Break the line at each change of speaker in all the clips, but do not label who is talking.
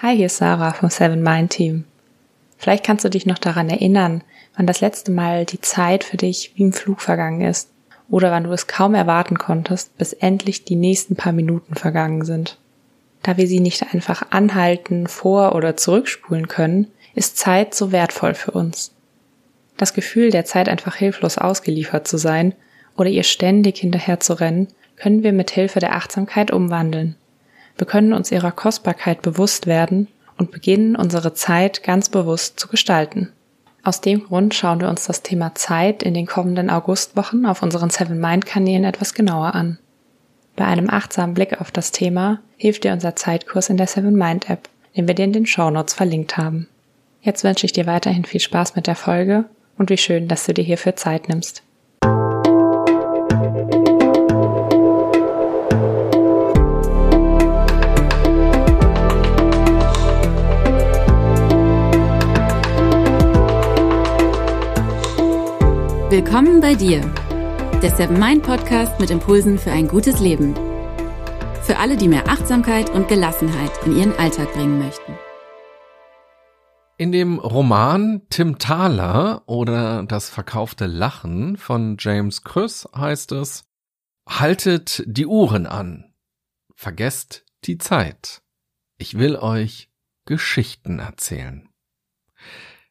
Hi, hier ist Sarah vom Seven Mind Team. Vielleicht kannst du dich noch daran erinnern, wann das letzte Mal die Zeit für dich wie im Flug vergangen ist oder wann du es kaum erwarten konntest, bis endlich die nächsten paar Minuten vergangen sind. Da wir sie nicht einfach anhalten, vor- oder zurückspulen können, ist Zeit so wertvoll für uns. Das Gefühl, der Zeit einfach hilflos ausgeliefert zu sein oder ihr ständig hinterher zu rennen, können wir mit Hilfe der Achtsamkeit umwandeln. Wir können uns ihrer Kostbarkeit bewusst werden und beginnen, unsere Zeit ganz bewusst zu gestalten. Aus dem Grund schauen wir uns das Thema Zeit in den kommenden Augustwochen auf unseren Seven Mind Kanälen etwas genauer an. Bei einem achtsamen Blick auf das Thema hilft dir unser Zeitkurs in der Seven Mind App, den wir dir in den Show Notes verlinkt haben. Jetzt wünsche ich dir weiterhin viel Spaß mit der Folge und wie schön, dass du dir hierfür Zeit nimmst.
Willkommen bei dir, der Seven Mind Podcast mit Impulsen für ein gutes Leben. Für alle, die mehr Achtsamkeit und Gelassenheit in ihren Alltag bringen möchten.
In dem Roman Tim Thaler oder Das verkaufte Lachen von James Krüss heißt es, Haltet die Uhren an, vergesst die Zeit. Ich will euch Geschichten erzählen.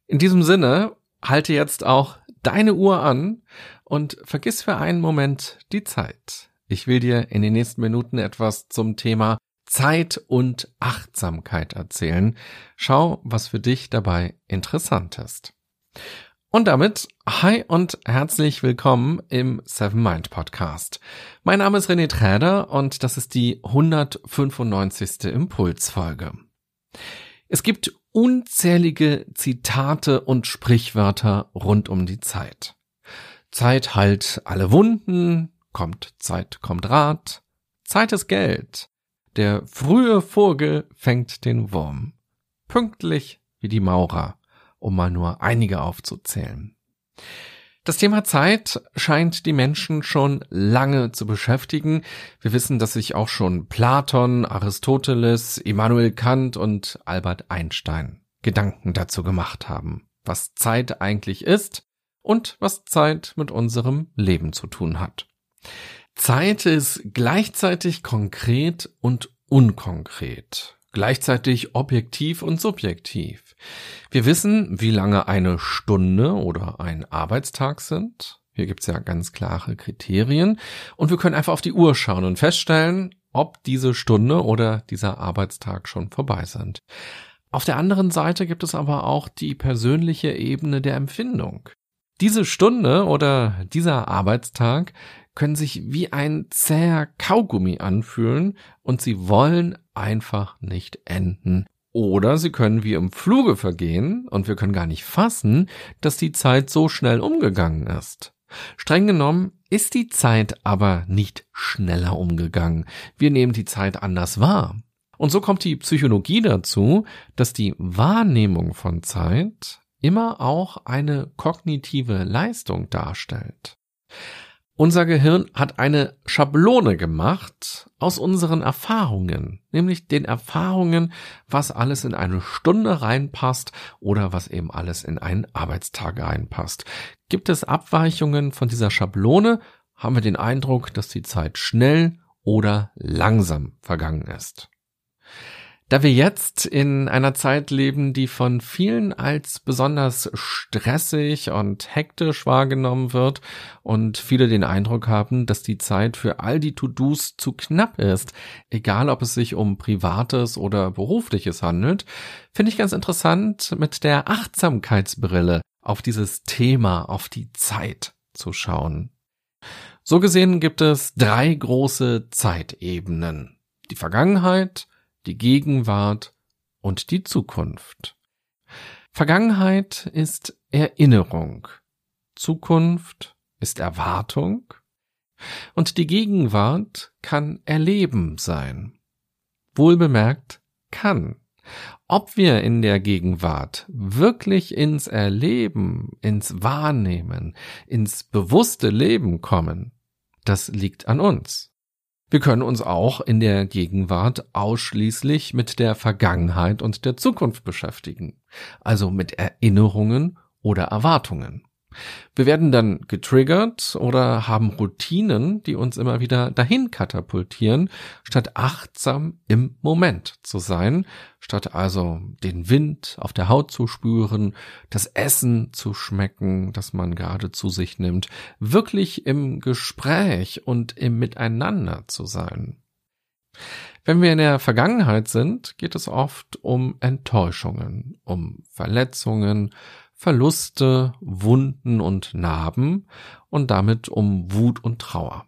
In diesem Sinne halte jetzt auch deine Uhr an und vergiss für einen Moment die Zeit. Ich will dir in den nächsten Minuten etwas zum Thema Zeit und Achtsamkeit erzählen. Schau, was für dich dabei interessant ist. Und damit, hi und herzlich willkommen im Seven Mind Podcast. Mein Name ist René Träder und das ist die 195. Impulsfolge. Es gibt unzählige Zitate und Sprichwörter rund um die Zeit. Zeit heilt alle Wunden, kommt Zeit, kommt Rat, Zeit ist Geld, der frühe Vogel fängt den Wurm, pünktlich wie die Maurer, um mal nur einige aufzuzählen. Das Thema Zeit scheint die Menschen schon lange zu beschäftigen. Wir wissen, dass sich auch schon Platon, Aristoteles, Immanuel Kant und Albert Einstein Gedanken dazu gemacht haben, was Zeit eigentlich ist und was Zeit mit unserem Leben zu tun hat. Zeit ist gleichzeitig konkret und unkonkret gleichzeitig objektiv und subjektiv. Wir wissen, wie lange eine Stunde oder ein Arbeitstag sind. Hier gibt's ja ganz klare Kriterien. Und wir können einfach auf die Uhr schauen und feststellen, ob diese Stunde oder dieser Arbeitstag schon vorbei sind. Auf der anderen Seite gibt es aber auch die persönliche Ebene der Empfindung. Diese Stunde oder dieser Arbeitstag können sich wie ein zäher Kaugummi anfühlen und sie wollen einfach nicht enden. Oder sie können wie im Fluge vergehen und wir können gar nicht fassen, dass die Zeit so schnell umgegangen ist. Streng genommen ist die Zeit aber nicht schneller umgegangen. Wir nehmen die Zeit anders wahr. Und so kommt die Psychologie dazu, dass die Wahrnehmung von Zeit immer auch eine kognitive Leistung darstellt. Unser Gehirn hat eine Schablone gemacht aus unseren Erfahrungen, nämlich den Erfahrungen, was alles in eine Stunde reinpasst oder was eben alles in einen Arbeitstag reinpasst. Gibt es Abweichungen von dieser Schablone, haben wir den Eindruck, dass die Zeit schnell oder langsam vergangen ist. Da wir jetzt in einer Zeit leben, die von vielen als besonders stressig und hektisch wahrgenommen wird und viele den Eindruck haben, dass die Zeit für all die To-Dos zu knapp ist, egal ob es sich um privates oder berufliches handelt, finde ich ganz interessant, mit der Achtsamkeitsbrille auf dieses Thema, auf die Zeit zu schauen. So gesehen gibt es drei große Zeitebenen. Die Vergangenheit, die Gegenwart und die Zukunft. Vergangenheit ist Erinnerung, Zukunft ist Erwartung und die Gegenwart kann Erleben sein. Wohlbemerkt kann. Ob wir in der Gegenwart wirklich ins Erleben, ins Wahrnehmen, ins bewusste Leben kommen, das liegt an uns. Wir können uns auch in der Gegenwart ausschließlich mit der Vergangenheit und der Zukunft beschäftigen, also mit Erinnerungen oder Erwartungen. Wir werden dann getriggert oder haben Routinen, die uns immer wieder dahin katapultieren, statt achtsam im Moment zu sein, statt also den Wind auf der Haut zu spüren, das Essen zu schmecken, das man gerade zu sich nimmt, wirklich im Gespräch und im Miteinander zu sein. Wenn wir in der Vergangenheit sind, geht es oft um Enttäuschungen, um Verletzungen, Verluste, Wunden und Narben und damit um Wut und Trauer.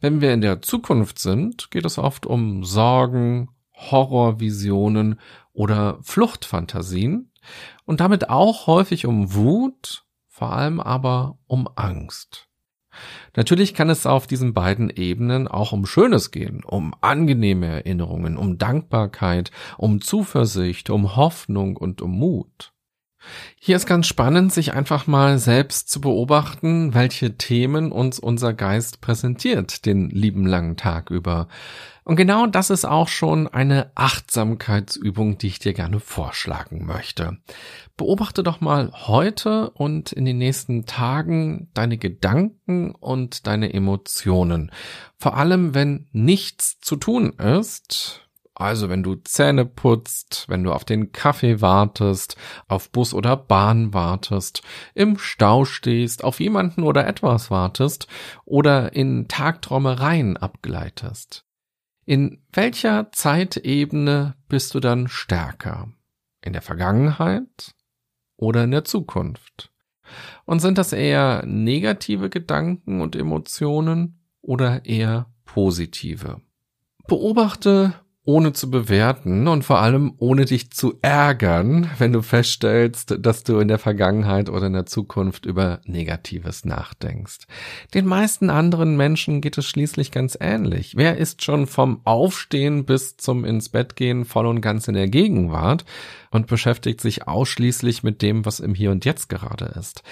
Wenn wir in der Zukunft sind, geht es oft um Sorgen, Horrorvisionen oder Fluchtfantasien und damit auch häufig um Wut, vor allem aber um Angst. Natürlich kann es auf diesen beiden Ebenen auch um Schönes gehen, um angenehme Erinnerungen, um Dankbarkeit, um Zuversicht, um Hoffnung und um Mut. Hier ist ganz spannend, sich einfach mal selbst zu beobachten, welche Themen uns unser Geist präsentiert den lieben langen Tag über. Und genau das ist auch schon eine Achtsamkeitsübung, die ich dir gerne vorschlagen möchte. Beobachte doch mal heute und in den nächsten Tagen deine Gedanken und deine Emotionen. Vor allem, wenn nichts zu tun ist, also wenn du Zähne putzt, wenn du auf den Kaffee wartest, auf Bus oder Bahn wartest, im Stau stehst, auf jemanden oder etwas wartest oder in Tagträumereien abgleitest. In welcher Zeitebene bist du dann stärker? In der Vergangenheit oder in der Zukunft? Und sind das eher negative Gedanken und Emotionen oder eher positive? Beobachte, ohne zu bewerten und vor allem ohne dich zu ärgern, wenn du feststellst, dass du in der Vergangenheit oder in der Zukunft über Negatives nachdenkst. Den meisten anderen Menschen geht es schließlich ganz ähnlich. Wer ist schon vom Aufstehen bis zum ins Bett gehen voll und ganz in der Gegenwart und beschäftigt sich ausschließlich mit dem, was im Hier und Jetzt gerade ist?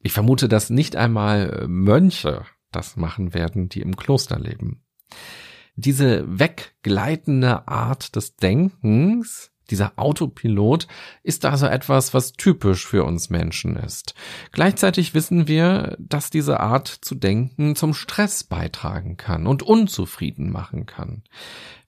Ich vermute, dass nicht einmal Mönche das machen werden, die im Kloster leben diese weggleitende Art des Denkens, dieser Autopilot ist also etwas, was typisch für uns Menschen ist. Gleichzeitig wissen wir, dass diese Art zu denken zum Stress beitragen kann und unzufrieden machen kann.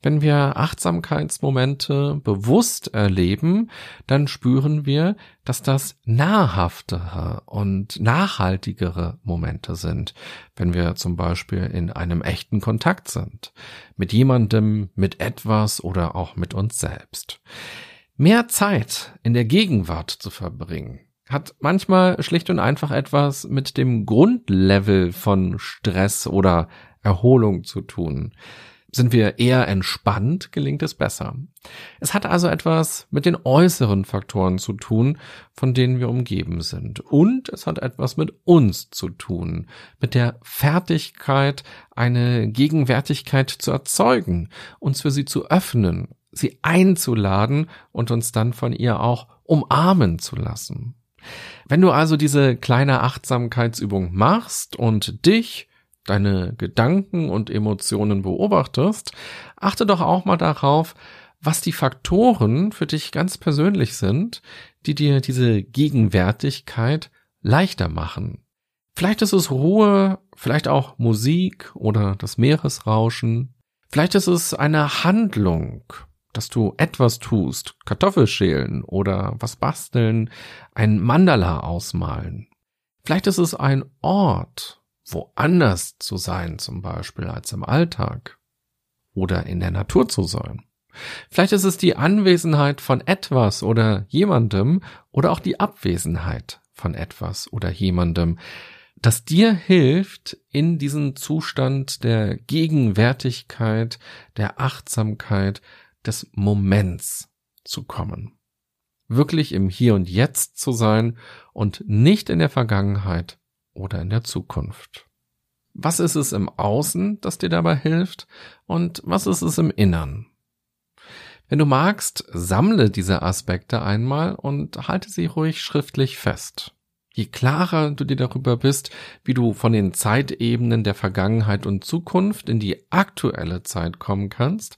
Wenn wir Achtsamkeitsmomente bewusst erleben, dann spüren wir, dass das nahrhaftere und nachhaltigere Momente sind, wenn wir zum Beispiel in einem echten Kontakt sind, mit jemandem, mit etwas oder auch mit uns selbst. Mehr Zeit in der Gegenwart zu verbringen, hat manchmal schlicht und einfach etwas mit dem Grundlevel von Stress oder Erholung zu tun. Sind wir eher entspannt, gelingt es besser. Es hat also etwas mit den äußeren Faktoren zu tun, von denen wir umgeben sind. Und es hat etwas mit uns zu tun, mit der Fertigkeit, eine Gegenwärtigkeit zu erzeugen, uns für sie zu öffnen, sie einzuladen und uns dann von ihr auch umarmen zu lassen. Wenn du also diese kleine Achtsamkeitsübung machst und dich deine Gedanken und Emotionen beobachtest, achte doch auch mal darauf, was die Faktoren für dich ganz persönlich sind, die dir diese Gegenwärtigkeit leichter machen. Vielleicht ist es Ruhe, vielleicht auch Musik oder das Meeresrauschen. Vielleicht ist es eine Handlung, dass du etwas tust, Kartoffelschälen oder was basteln, ein Mandala ausmalen. Vielleicht ist es ein Ort, woanders zu sein, zum Beispiel als im Alltag oder in der Natur zu sein. Vielleicht ist es die Anwesenheit von etwas oder jemandem oder auch die Abwesenheit von etwas oder jemandem, das dir hilft, in diesen Zustand der Gegenwärtigkeit, der Achtsamkeit, des Moments zu kommen. Wirklich im Hier und Jetzt zu sein und nicht in der Vergangenheit oder in der Zukunft? Was ist es im Außen, das dir dabei hilft und was ist es im Innern? Wenn du magst, sammle diese Aspekte einmal und halte sie ruhig schriftlich fest. Je klarer du dir darüber bist, wie du von den Zeitebenen der Vergangenheit und Zukunft in die aktuelle Zeit kommen kannst,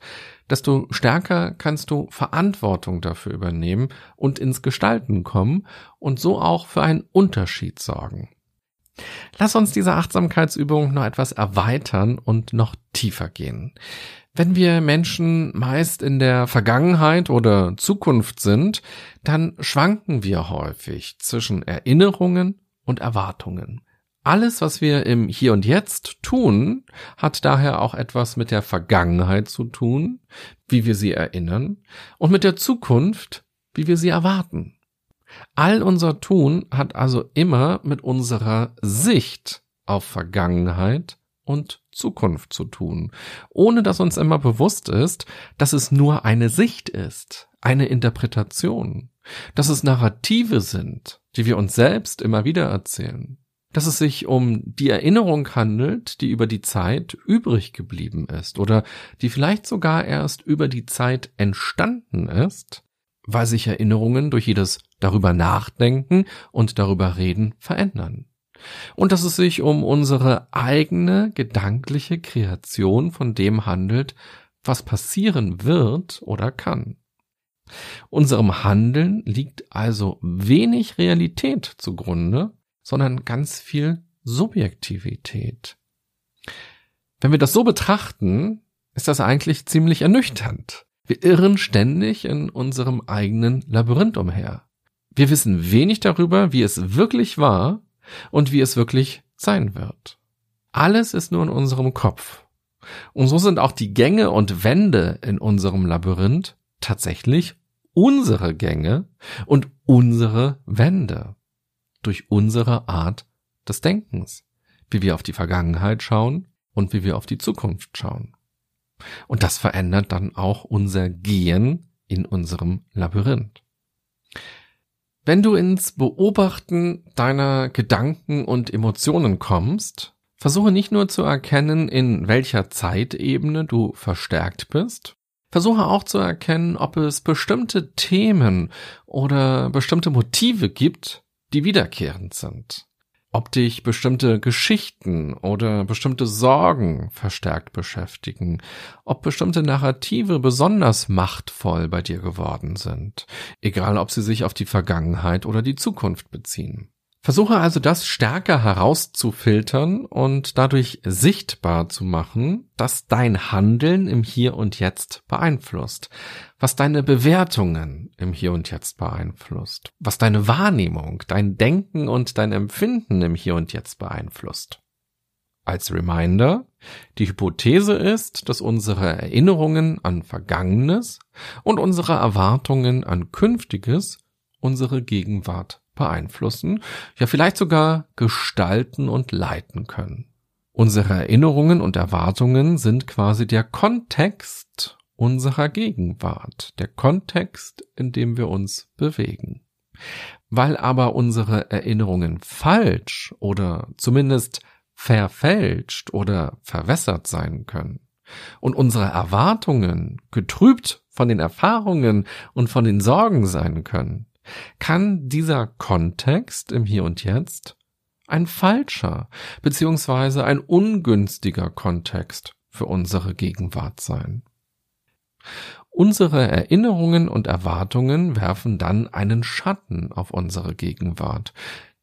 desto stärker kannst du Verantwortung dafür übernehmen und ins Gestalten kommen und so auch für einen Unterschied sorgen. Lass uns diese Achtsamkeitsübung noch etwas erweitern und noch tiefer gehen. Wenn wir Menschen meist in der Vergangenheit oder Zukunft sind, dann schwanken wir häufig zwischen Erinnerungen und Erwartungen. Alles, was wir im Hier und Jetzt tun, hat daher auch etwas mit der Vergangenheit zu tun, wie wir sie erinnern, und mit der Zukunft, wie wir sie erwarten. All unser Tun hat also immer mit unserer Sicht auf Vergangenheit und Zukunft zu tun, ohne dass uns immer bewusst ist, dass es nur eine Sicht ist, eine Interpretation, dass es Narrative sind, die wir uns selbst immer wieder erzählen, dass es sich um die Erinnerung handelt, die über die Zeit übrig geblieben ist oder die vielleicht sogar erst über die Zeit entstanden ist, weil sich Erinnerungen durch jedes darüber nachdenken und darüber reden verändern und dass es sich um unsere eigene gedankliche Kreation von dem handelt, was passieren wird oder kann. Unserem Handeln liegt also wenig Realität zugrunde, sondern ganz viel Subjektivität. Wenn wir das so betrachten, ist das eigentlich ziemlich ernüchternd. Wir irren ständig in unserem eigenen Labyrinth umher. Wir wissen wenig darüber, wie es wirklich war und wie es wirklich sein wird. Alles ist nur in unserem Kopf. Und so sind auch die Gänge und Wände in unserem Labyrinth tatsächlich unsere Gänge und unsere Wände. Durch unsere Art des Denkens. Wie wir auf die Vergangenheit schauen und wie wir auf die Zukunft schauen. Und das verändert dann auch unser Gehen in unserem Labyrinth. Wenn du ins Beobachten deiner Gedanken und Emotionen kommst, versuche nicht nur zu erkennen, in welcher Zeitebene du verstärkt bist, versuche auch zu erkennen, ob es bestimmte Themen oder bestimmte Motive gibt, die wiederkehrend sind ob dich bestimmte Geschichten oder bestimmte Sorgen verstärkt beschäftigen, ob bestimmte Narrative besonders machtvoll bei dir geworden sind, egal ob sie sich auf die Vergangenheit oder die Zukunft beziehen. Versuche also das stärker herauszufiltern und dadurch sichtbar zu machen, dass dein Handeln im Hier und Jetzt beeinflusst, was deine Bewertungen im Hier und Jetzt beeinflusst, was deine Wahrnehmung, dein Denken und dein Empfinden im Hier und Jetzt beeinflusst. Als Reminder, die Hypothese ist, dass unsere Erinnerungen an Vergangenes und unsere Erwartungen an Künftiges unsere Gegenwart beeinflussen, ja vielleicht sogar gestalten und leiten können. Unsere Erinnerungen und Erwartungen sind quasi der Kontext unserer Gegenwart, der Kontext, in dem wir uns bewegen. Weil aber unsere Erinnerungen falsch oder zumindest verfälscht oder verwässert sein können und unsere Erwartungen getrübt von den Erfahrungen und von den Sorgen sein können, kann dieser Kontext im Hier und Jetzt ein falscher beziehungsweise ein ungünstiger Kontext für unsere Gegenwart sein. Unsere Erinnerungen und Erwartungen werfen dann einen Schatten auf unsere Gegenwart.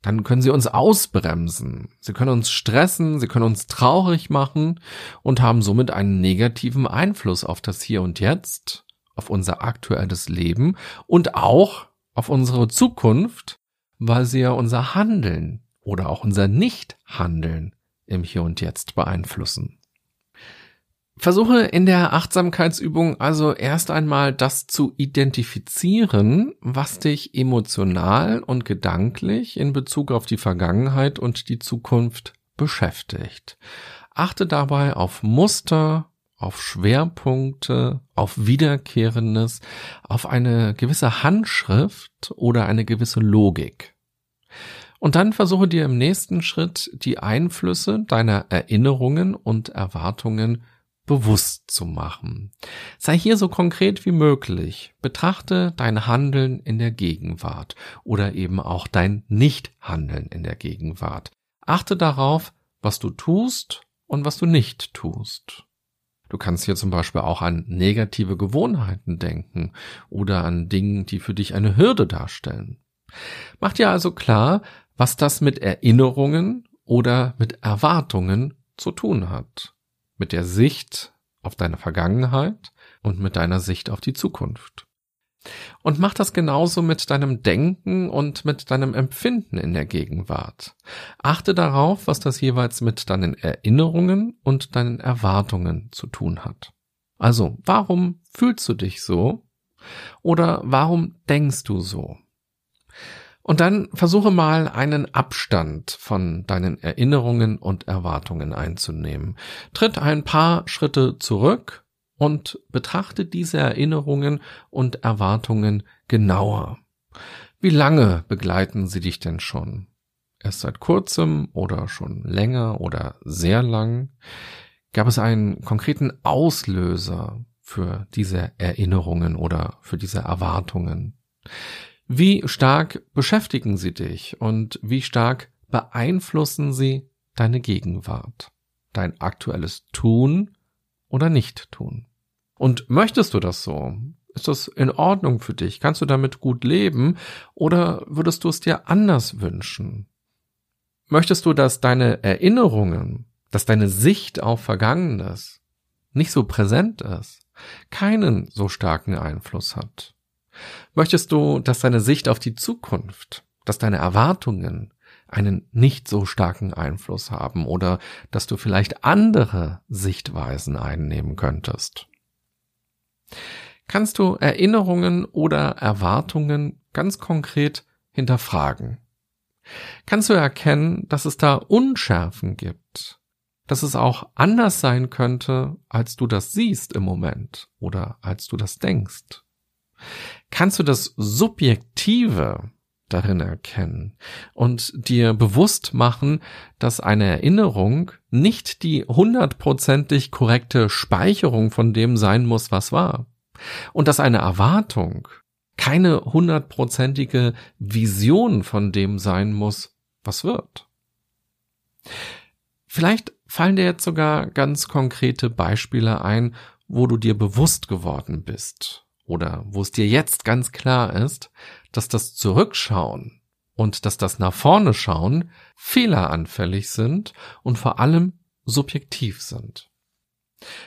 Dann können sie uns ausbremsen, sie können uns stressen, sie können uns traurig machen und haben somit einen negativen Einfluss auf das Hier und Jetzt, auf unser aktuelles Leben und auch auf unsere Zukunft, weil sie ja unser Handeln oder auch unser Nichthandeln im Hier und Jetzt beeinflussen. Versuche in der Achtsamkeitsübung also erst einmal das zu identifizieren, was dich emotional und gedanklich in Bezug auf die Vergangenheit und die Zukunft beschäftigt. Achte dabei auf Muster, auf Schwerpunkte, auf Wiederkehrendes, auf eine gewisse Handschrift oder eine gewisse Logik. Und dann versuche dir im nächsten Schritt die Einflüsse deiner Erinnerungen und Erwartungen bewusst zu machen. Sei hier so konkret wie möglich. Betrachte dein Handeln in der Gegenwart oder eben auch dein Nichthandeln in der Gegenwart. Achte darauf, was du tust und was du nicht tust. Du kannst hier zum Beispiel auch an negative Gewohnheiten denken oder an Dingen, die für dich eine Hürde darstellen. Mach dir also klar, was das mit Erinnerungen oder mit Erwartungen zu tun hat. Mit der Sicht auf deine Vergangenheit und mit deiner Sicht auf die Zukunft. Und mach das genauso mit deinem Denken und mit deinem Empfinden in der Gegenwart. Achte darauf, was das jeweils mit deinen Erinnerungen und deinen Erwartungen zu tun hat. Also, warum fühlst du dich so? Oder warum denkst du so? Und dann versuche mal einen Abstand von deinen Erinnerungen und Erwartungen einzunehmen. Tritt ein paar Schritte zurück und betrachte diese Erinnerungen und Erwartungen genauer. Wie lange begleiten sie dich denn schon? Erst seit kurzem oder schon länger oder sehr lang? Gab es einen konkreten Auslöser für diese Erinnerungen oder für diese Erwartungen? Wie stark beschäftigen sie dich und wie stark beeinflussen sie deine Gegenwart, dein aktuelles Tun oder Nicht-Tun? Und möchtest du das so? Ist das in Ordnung für dich? Kannst du damit gut leben? Oder würdest du es dir anders wünschen? Möchtest du, dass deine Erinnerungen, dass deine Sicht auf Vergangenes nicht so präsent ist, keinen so starken Einfluss hat? Möchtest du, dass deine Sicht auf die Zukunft, dass deine Erwartungen einen nicht so starken Einfluss haben oder dass du vielleicht andere Sichtweisen einnehmen könntest? Kannst du Erinnerungen oder Erwartungen ganz konkret hinterfragen? Kannst du erkennen, dass es da Unschärfen gibt, dass es auch anders sein könnte, als du das siehst im Moment oder als du das denkst? kannst du das Subjektive darin erkennen und dir bewusst machen, dass eine Erinnerung nicht die hundertprozentig korrekte Speicherung von dem sein muss, was war. Und dass eine Erwartung keine hundertprozentige Vision von dem sein muss, was wird. Vielleicht fallen dir jetzt sogar ganz konkrete Beispiele ein, wo du dir bewusst geworden bist, oder wo es dir jetzt ganz klar ist, dass das Zurückschauen und dass das nach vorne schauen fehleranfällig sind und vor allem subjektiv sind.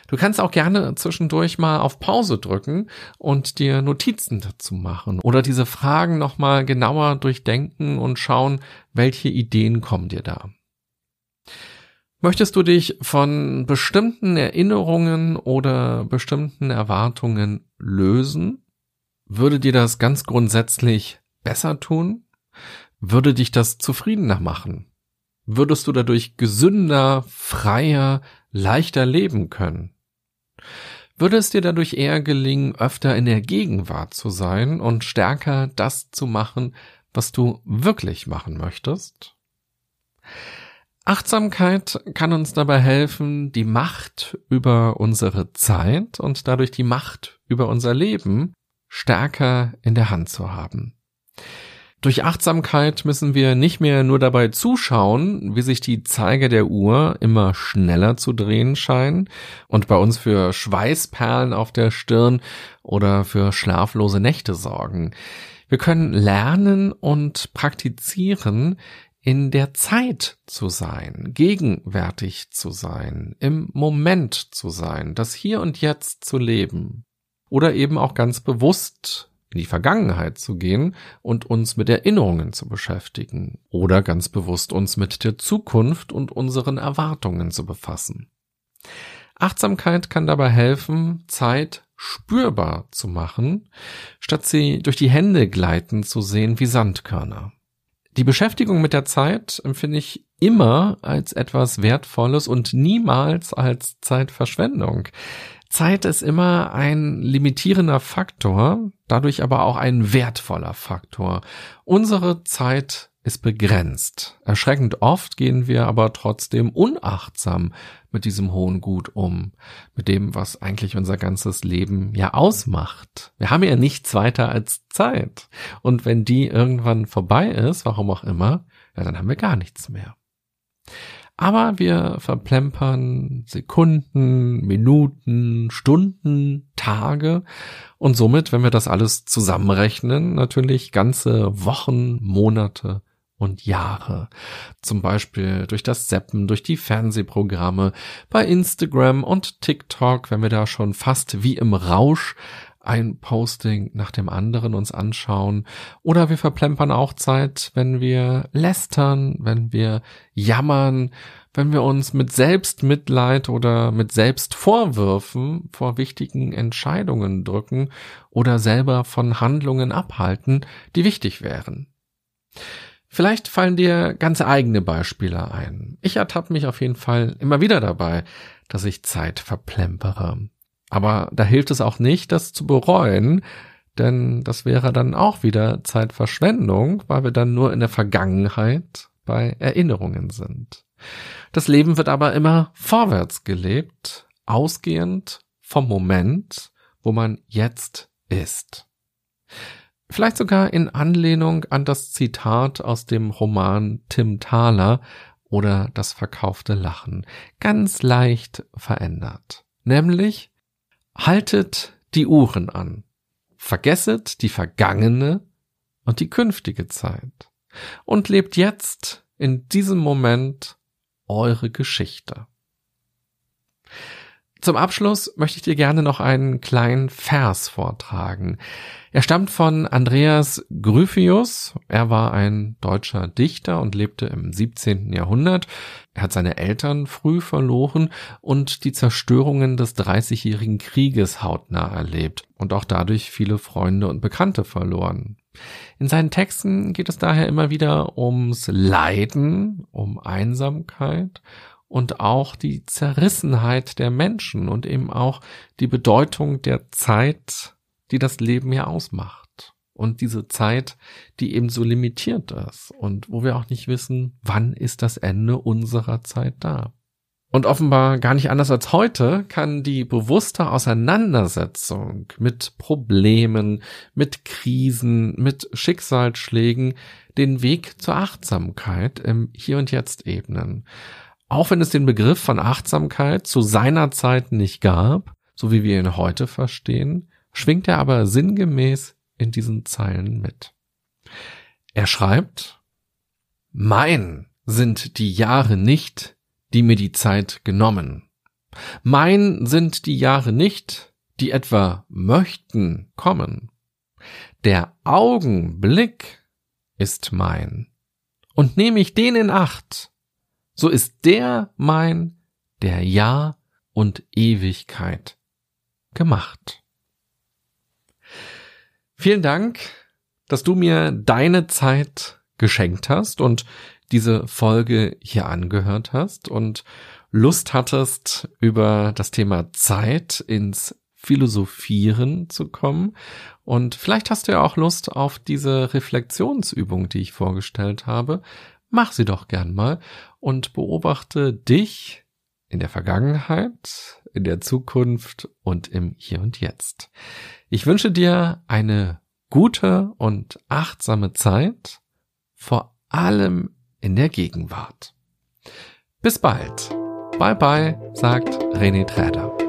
Du kannst auch gerne zwischendurch mal auf Pause drücken und dir Notizen dazu machen oder diese Fragen nochmal genauer durchdenken und schauen, welche Ideen kommen dir da. Möchtest du dich von bestimmten Erinnerungen oder bestimmten Erwartungen lösen? Würde dir das ganz grundsätzlich besser tun? Würde dich das zufriedener machen? Würdest du dadurch gesünder, freier, leichter leben können? Würde es dir dadurch eher gelingen, öfter in der Gegenwart zu sein und stärker das zu machen, was du wirklich machen möchtest? Achtsamkeit kann uns dabei helfen, die Macht über unsere Zeit und dadurch die Macht über unser Leben stärker in der Hand zu haben. Durch Achtsamkeit müssen wir nicht mehr nur dabei zuschauen, wie sich die Zeiger der Uhr immer schneller zu drehen scheinen und bei uns für Schweißperlen auf der Stirn oder für schlaflose Nächte sorgen. Wir können lernen und praktizieren, in der Zeit zu sein, gegenwärtig zu sein, im Moment zu sein, das Hier und Jetzt zu leben. Oder eben auch ganz bewusst in die Vergangenheit zu gehen und uns mit Erinnerungen zu beschäftigen. Oder ganz bewusst uns mit der Zukunft und unseren Erwartungen zu befassen. Achtsamkeit kann dabei helfen, Zeit spürbar zu machen, statt sie durch die Hände gleiten zu sehen wie Sandkörner. Die Beschäftigung mit der Zeit empfinde ich immer als etwas Wertvolles und niemals als Zeitverschwendung. Zeit ist immer ein limitierender Faktor, dadurch aber auch ein wertvoller Faktor. Unsere Zeit ist begrenzt. Erschreckend oft gehen wir aber trotzdem unachtsam mit diesem hohen Gut um, mit dem, was eigentlich unser ganzes Leben ja ausmacht. Wir haben ja nichts weiter als Zeit. Und wenn die irgendwann vorbei ist, warum auch immer, ja, dann haben wir gar nichts mehr. Aber wir verplempern Sekunden, Minuten, Stunden, Tage und somit, wenn wir das alles zusammenrechnen, natürlich ganze Wochen, Monate und Jahre. Zum Beispiel durch das Seppen, durch die Fernsehprogramme, bei Instagram und TikTok, wenn wir da schon fast wie im Rausch ein Posting nach dem anderen uns anschauen. Oder wir verplempern auch Zeit, wenn wir lästern, wenn wir jammern, wenn wir uns mit Selbstmitleid oder mit Selbstvorwürfen vor wichtigen Entscheidungen drücken oder selber von Handlungen abhalten, die wichtig wären. Vielleicht fallen dir ganz eigene Beispiele ein. Ich ertappe mich auf jeden Fall immer wieder dabei, dass ich Zeit verplempere. Aber da hilft es auch nicht, das zu bereuen, denn das wäre dann auch wieder Zeitverschwendung, weil wir dann nur in der Vergangenheit bei Erinnerungen sind. Das Leben wird aber immer vorwärts gelebt, ausgehend vom Moment, wo man jetzt ist. Vielleicht sogar in Anlehnung an das Zitat aus dem Roman Tim Thaler oder das verkaufte Lachen, ganz leicht verändert. Nämlich, haltet die Uhren an, vergesset die vergangene und die künftige Zeit und lebt jetzt in diesem Moment eure Geschichte. Zum Abschluss möchte ich dir gerne noch einen kleinen Vers vortragen. Er stammt von Andreas Gryphius. Er war ein deutscher Dichter und lebte im 17. Jahrhundert. Er hat seine Eltern früh verloren und die Zerstörungen des Dreißigjährigen Krieges hautnah erlebt und auch dadurch viele Freunde und Bekannte verloren. In seinen Texten geht es daher immer wieder ums Leiden, um Einsamkeit und auch die Zerrissenheit der Menschen und eben auch die Bedeutung der Zeit, die das Leben ja ausmacht. Und diese Zeit, die eben so limitiert ist und wo wir auch nicht wissen, wann ist das Ende unserer Zeit da. Und offenbar gar nicht anders als heute kann die bewusste Auseinandersetzung mit Problemen, mit Krisen, mit Schicksalsschlägen den Weg zur Achtsamkeit im Hier und Jetzt ebnen. Auch wenn es den Begriff von Achtsamkeit zu seiner Zeit nicht gab, so wie wir ihn heute verstehen, schwingt er aber sinngemäß in diesen Zeilen mit. Er schreibt, Mein sind die Jahre nicht, die mir die Zeit genommen. Mein sind die Jahre nicht, die etwa möchten kommen. Der Augenblick ist mein. Und nehme ich den in Acht, so ist der mein, der Ja und Ewigkeit gemacht. Vielen Dank, dass du mir deine Zeit geschenkt hast und diese Folge hier angehört hast und Lust hattest, über das Thema Zeit ins Philosophieren zu kommen. Und vielleicht hast du ja auch Lust auf diese Reflexionsübung, die ich vorgestellt habe. Mach sie doch gern mal und beobachte dich in der Vergangenheit, in der Zukunft und im Hier und Jetzt. Ich wünsche dir eine gute und achtsame Zeit, vor allem in der Gegenwart. Bis bald. Bye bye, sagt René Träder.